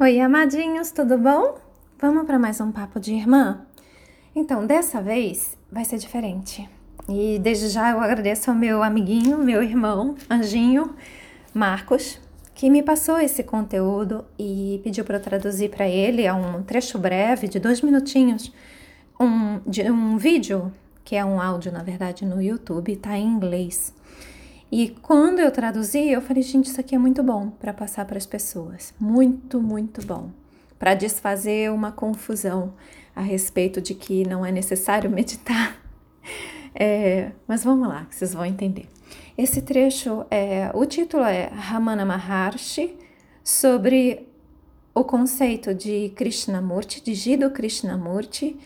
Oi, amadinhos, tudo bom? Vamos para mais um papo de irmã? Então, dessa vez vai ser diferente. E desde já eu agradeço ao meu amiguinho, meu irmão, Anjinho, Marcos, que me passou esse conteúdo e pediu para eu traduzir para ele a um trecho breve de dois minutinhos, um, de um vídeo, que é um áudio, na verdade, no YouTube, tá em inglês. E quando eu traduzi, eu falei, gente, isso aqui é muito bom para passar para as pessoas. Muito, muito bom. Para desfazer uma confusão a respeito de que não é necessário meditar. É, mas vamos lá, que vocês vão entender. Esse trecho, é, o título é Ramana Maharshi, sobre o conceito de Krishnamurti, de Jiddu Krishnamurti,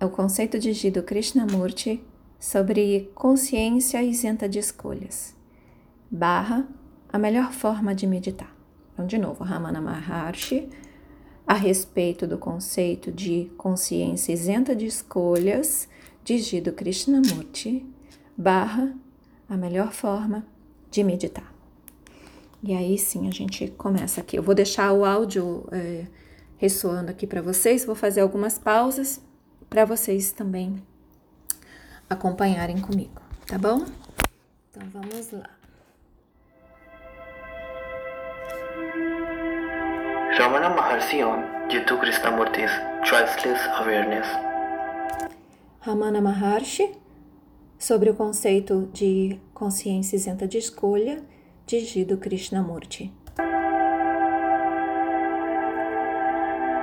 o conceito de Jiddu Krishnamurti sobre consciência isenta de escolhas. Barra, a melhor forma de meditar. Então, de novo, Ramana Maharshi, a respeito do conceito de consciência isenta de escolhas, digido Krishnamurti, barra, a melhor forma de meditar. E aí sim a gente começa aqui. Eu vou deixar o áudio é, ressoando aqui para vocês, vou fazer algumas pausas para vocês também acompanharem comigo, tá bom? Então vamos lá. Ramana Maharshi on Jiddu Krishnamurti's Choiceless Awareness. Ramana Maharshi sobre o conceito de consciência isenta de escolha de Jiddu Krishnamurti.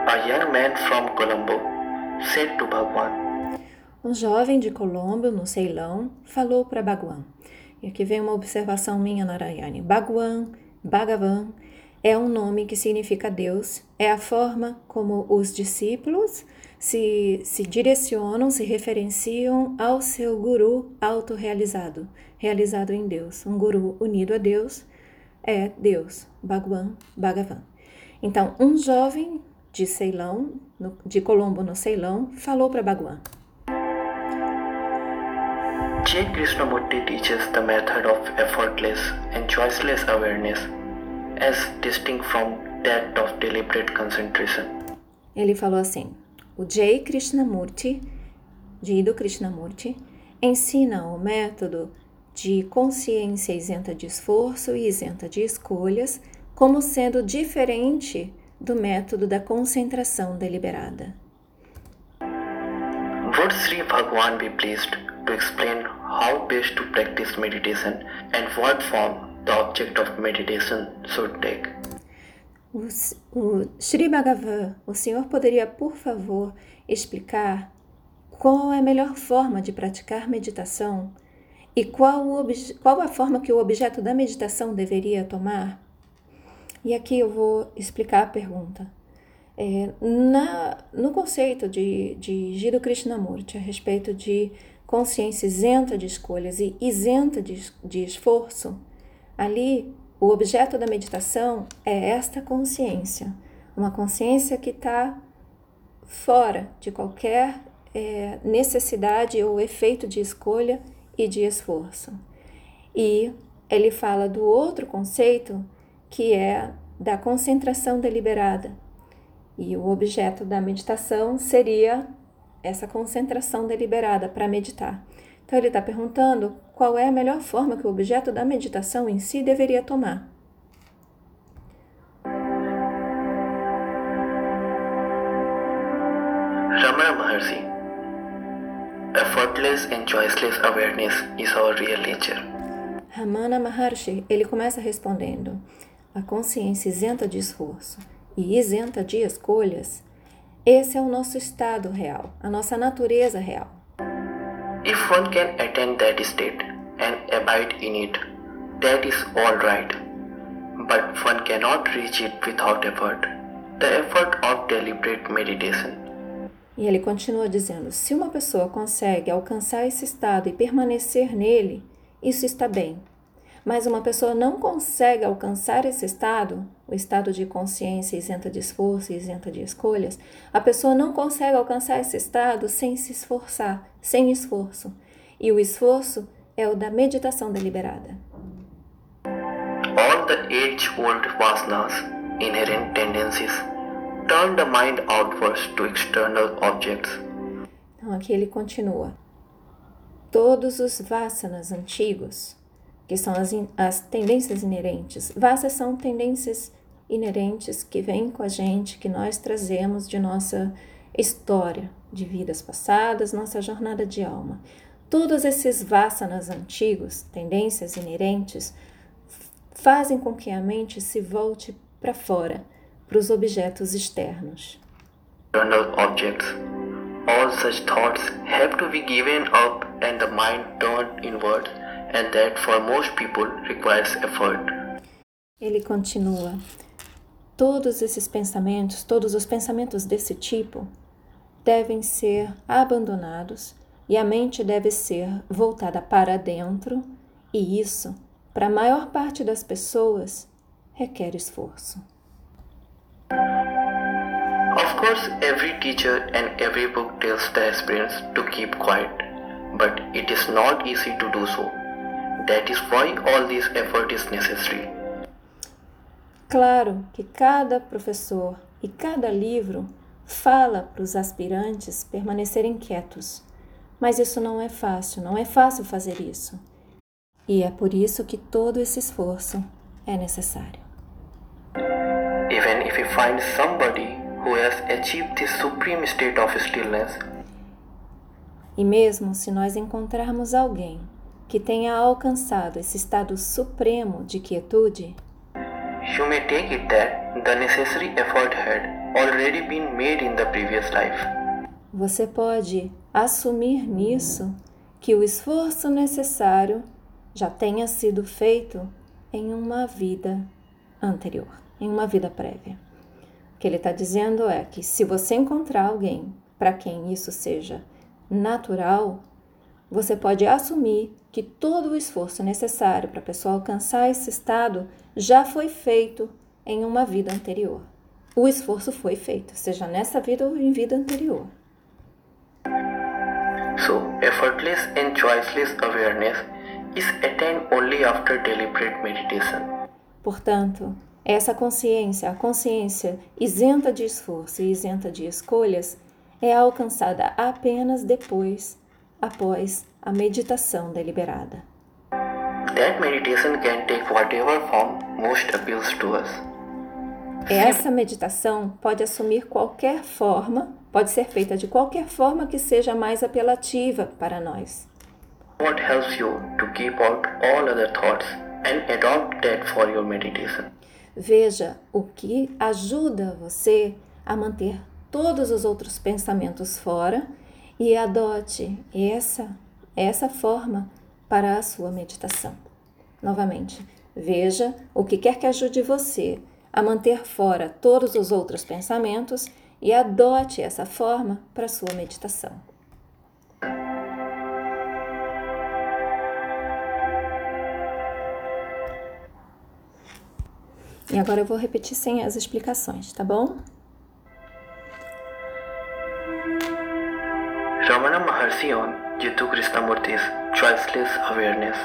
A young man from Colombo said to Bhagwan, um jovem de Colombo, no Ceilão, falou para Bhagwan. E aqui vem uma observação minha, Narayane. Bhagwan, Bhagavan, é um nome que significa Deus, é a forma como os discípulos se, se direcionam, se referenciam ao seu guru autorrealizado, realizado em Deus. Um guru unido a Deus é Deus, Bhagwan, Bhagavan. Então, um jovem de Ceilão, de Colombo no Ceilão, falou para Bhagwan. J. Krishnamurti teaches the method of effortless and choiceless awareness as distinct from that of deliberate concentration. Ele falou assim: o J. Krishnamurti, Jiddu Krishnamurti, ensina o método de consciência isenta de esforço e isenta de escolhas como sendo diferente do método da concentração deliberada. Would Sri Bhagwan be pleased to explain how best to practice meditation and what form the object of meditation should take. O, o Sri Bhagavan, o senhor poderia, por favor, explicar qual é a melhor forma de praticar meditação e qual, qual a forma que o objeto da meditação deveria tomar? E aqui eu vou explicar a pergunta. É, na, no conceito de, de Jiddu Krishnamurti a respeito de consciência isenta de escolhas e isenta de, de esforço, ali o objeto da meditação é esta consciência, uma consciência que está fora de qualquer é, necessidade ou efeito de escolha e de esforço. E ele fala do outro conceito que é da concentração deliberada. E o objeto da meditação seria essa concentração deliberada para meditar. Então, ele está perguntando qual é a melhor forma que o objeto da meditação em si deveria tomar. Ramana Maharshi, effortless and choiceless awareness is our real nature. Ramana Maharshi, ele começa respondendo: a consciência isenta de esforço e isenta de escolhas esse é o nosso estado real, a nossa natureza real. If one can attain that state and abide in it, that is all right. But one cannot reach it without effort. The effort of deliberate meditation. E ele continua dizendo: se uma pessoa consegue alcançar esse estado e permanecer nele, isso está bem. Mas uma pessoa não consegue alcançar esse estado, o estado de consciência isenta de esforço isenta de escolhas, a pessoa não consegue alcançar esse estado sem se esforçar, sem esforço. E o esforço é o da meditação deliberada. All the age-old vasanas inherent tendencies, turn the mind outwards to external objects. Então aqui ele continua. Todos os vasanas antigos, que são as, as tendências inerentes, vasas são tendências inerentes que vêm com a gente, que nós trazemos de nossa história, de vidas passadas, nossa jornada de alma. Todos esses vasanas antigos, tendências inerentes, fazem com que a mente se volte para fora, para os objetos externos. Objects. All such thoughts have to be given up and the mind turned inward, and that for most people requires effort. Ele continua: Todos esses pensamentos, todos os pensamentos desse tipo, devem ser abandonados e a mente deve ser voltada para dentro, e isso, para a maior parte das pessoas, requer esforço. Of course, every teacher and every book tells the aspirants to keep quiet, but it is not easy to do so. That is why all this effort is necessary. Claro que cada professor e cada livro fala para os aspirantes permanecerem quietos, mas isso não é fácil, não é fácil fazer isso. E é por isso que todo esse esforço é necessário. Even if you find somebody who has achieved this supreme state of stillness, e mesmo se nós encontrarmos alguém que tenha alcançado esse estado supremo de quietude, you may take it that the necessary effort had already been made in the previous life. Você pode assumir nisso que o esforço necessário já tenha sido feito em uma vida anterior, em uma vida prévia. O que ele está dizendo é que se você encontrar alguém para quem isso seja natural, você pode assumir que todo o esforço necessário para a pessoa alcançar esse estado já foi feito em uma vida anterior. O esforço foi feito, seja nessa vida ou em vida anterior. So, effortless and choiceless awareness is attained only after deliberate meditation. Portanto, essa consciência, a consciência isenta de esforço e isenta de escolhas, é alcançada apenas depois, após a meditação deliberada. That meditation can take whatever form most appeals to us. Essa meditação pode assumir qualquer forma, pode ser feita de qualquer forma que seja mais apelativa para nós. What helps you to keep out all other thoughts and adopt that for your meditation? Veja o que ajuda você a manter todos os outros pensamentos fora e adote essa essa forma para a sua meditação. Novamente, veja o que quer que ajude você a manter fora todos os outros pensamentos e adote essa forma para a sua meditação. E agora eu vou repetir sem as explicações, tá bom? Jiddu Krishnamurti's Choiceless Awareness.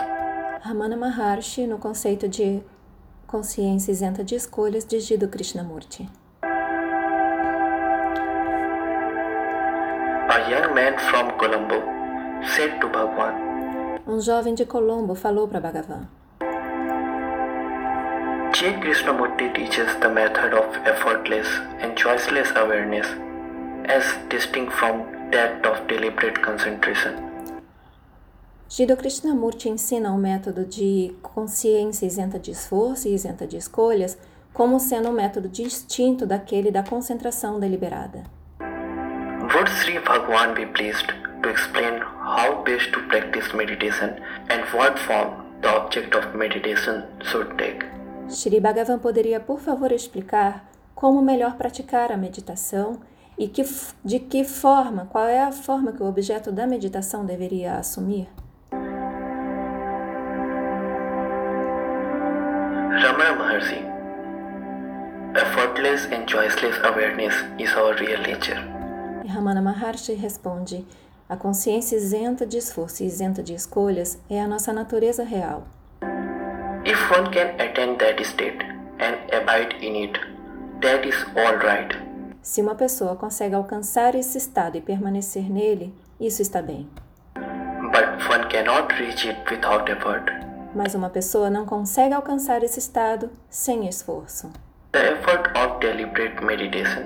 Ramana Maharshi no conceito de consciência isenta de escolhas de Jiddu Krishnamurti. A young man from Colombo said to Bhagwan, Um jovem de Colombo falou para Bhagavan: J. Krishnamurti teaches the method of effortless and choiceless awareness as distinct from that of deliberate concentration. Jiddu Krishnamurti ensina o método de consciência isenta de esforço e isenta de escolhas como sendo um método distinto daquele da concentração deliberada. Would Sri Bhagwan be pleased to explain how best to practice meditation and what form the object of meditation should take? Shri Bhagavan poderia, por favor, explicar como melhor praticar a meditação e que, de que forma, qual é a forma que o objeto da meditação deveria assumir? Effortless and choiceless awareness is our real nature. E Ramana Maharshi responde: a consciência isenta de esforço e isenta de escolhas é a nossa natureza real. If one can attain that state and abide in it, that is all right. Se uma pessoa consegue alcançar esse estado e permanecer nele, isso está bem. But one cannot reach it without effort. Mas uma pessoa não consegue alcançar esse estado sem esforço. The effort of deliberate meditation.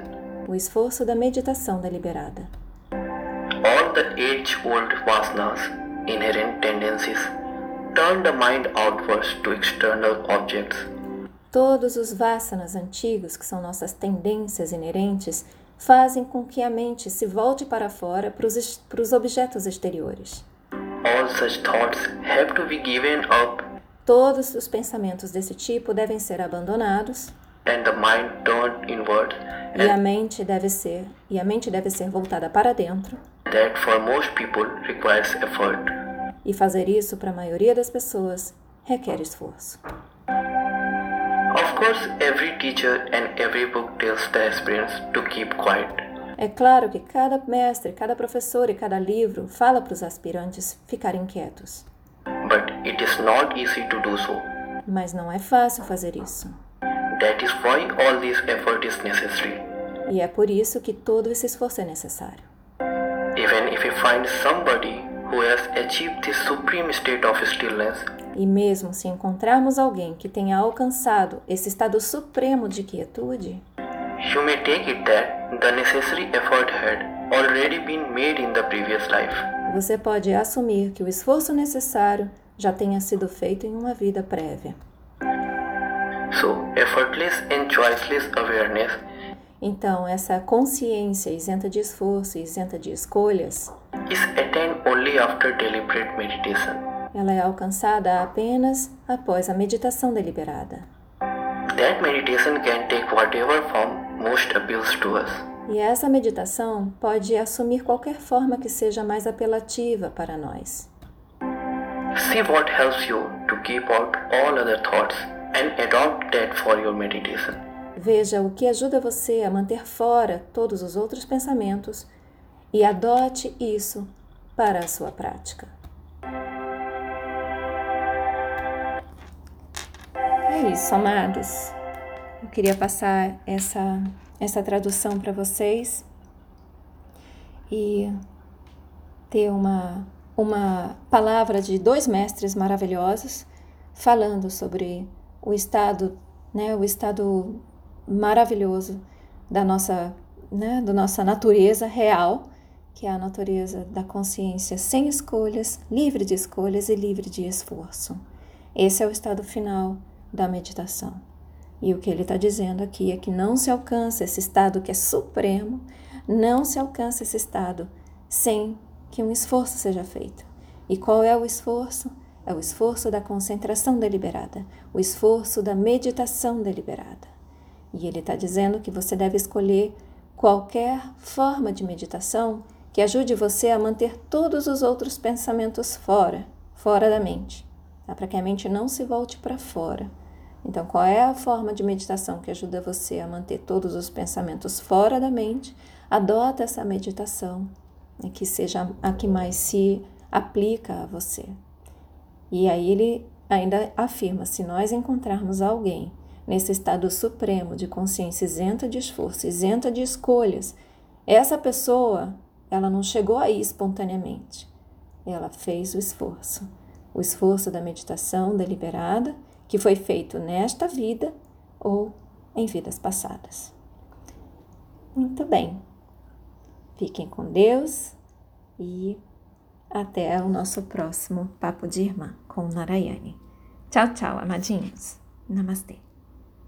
O esforço da meditação deliberada. All the age-old vasanas, inherent tendencies, turn the mind outwards to external objects. Todos os vasanas antigos, que são nossas tendências inerentes, fazem com que a mente se volte para fora para os, para os objetos exteriores. All such thoughts have to be given up Todos os pensamentos desse tipo devem ser abandonados and the mind turned inward e a mente deve ser e a mente deve ser voltada para dentro. that for most people requires effort. E fazer isso para a maioria das pessoas requer esforço. Of course, every teacher and every book tells the aspirants to keep quiet. É claro que cada mestre, cada professor e cada livro fala para os aspirantes ficarem quietos, But it is not easy to do so. mas não é fácil fazer isso. That is why all this effort is necessary. E é por isso que todo esse esforço é necessário. Even if you find somebody who has achieved this supreme state of stillness, E mesmo se encontrarmos alguém que tenha alcançado esse estado supremo de quietude, you may take it that the necessary effort had already been made in the previous life. você pode assumir que o esforço necessário já tenha sido feito em uma vida prévia. So, effortless and choiceless awareness Então, essa consciência isenta de esforço isenta de escolhas, is attained only after deliberate meditation. ela é alcançada apenas após a meditação deliberada. That meditation can take whatever form most appeals to us. E essa meditação pode assumir qualquer forma que seja mais apelativa para nós. See what helps you to keep out all other thoughts and adopt that for your meditation. Veja o que ajuda você a manter fora todos os outros pensamentos e adote isso para a sua prática. É isso, amados. Eu queria passar essa, essa tradução para vocês e ter uma, uma palavra de dois mestres maravilhosos falando sobre o estado, né, o estado maravilhoso da nossa, né, da nossa natureza real, que é a natureza da consciência sem escolhas, livre de escolhas e livre de esforço. Esse é o estado final da meditação. E o que ele está dizendo aqui é que não se alcança esse estado que é supremo, não se alcança esse estado sem que um esforço seja feito. E qual é o esforço? É o esforço da concentração deliberada, o esforço da meditação deliberada. E ele está dizendo que você deve escolher qualquer forma de meditação que ajude você a manter todos os outros pensamentos fora, fora da mente, tá? para que a mente não se volte para fora. Então, qual é a forma de meditação que ajuda você a manter todos os pensamentos fora da mente? Adota essa meditação, né, que seja a que mais se aplica a você. E aí ele ainda afirma: se nós encontrarmos alguém nesse estado supremo de consciência isenta de esforço, isenta de escolhas, essa pessoa, ela não chegou aí espontaneamente. Ela fez o esforço. O esforço da meditação deliberada que foi feito nesta vida ou em vidas passadas. Muito bem. Fiquem com Deus e até o nosso próximo Papo de Irmã com Narayane. Tchau, tchau, amadinhos. Namastê.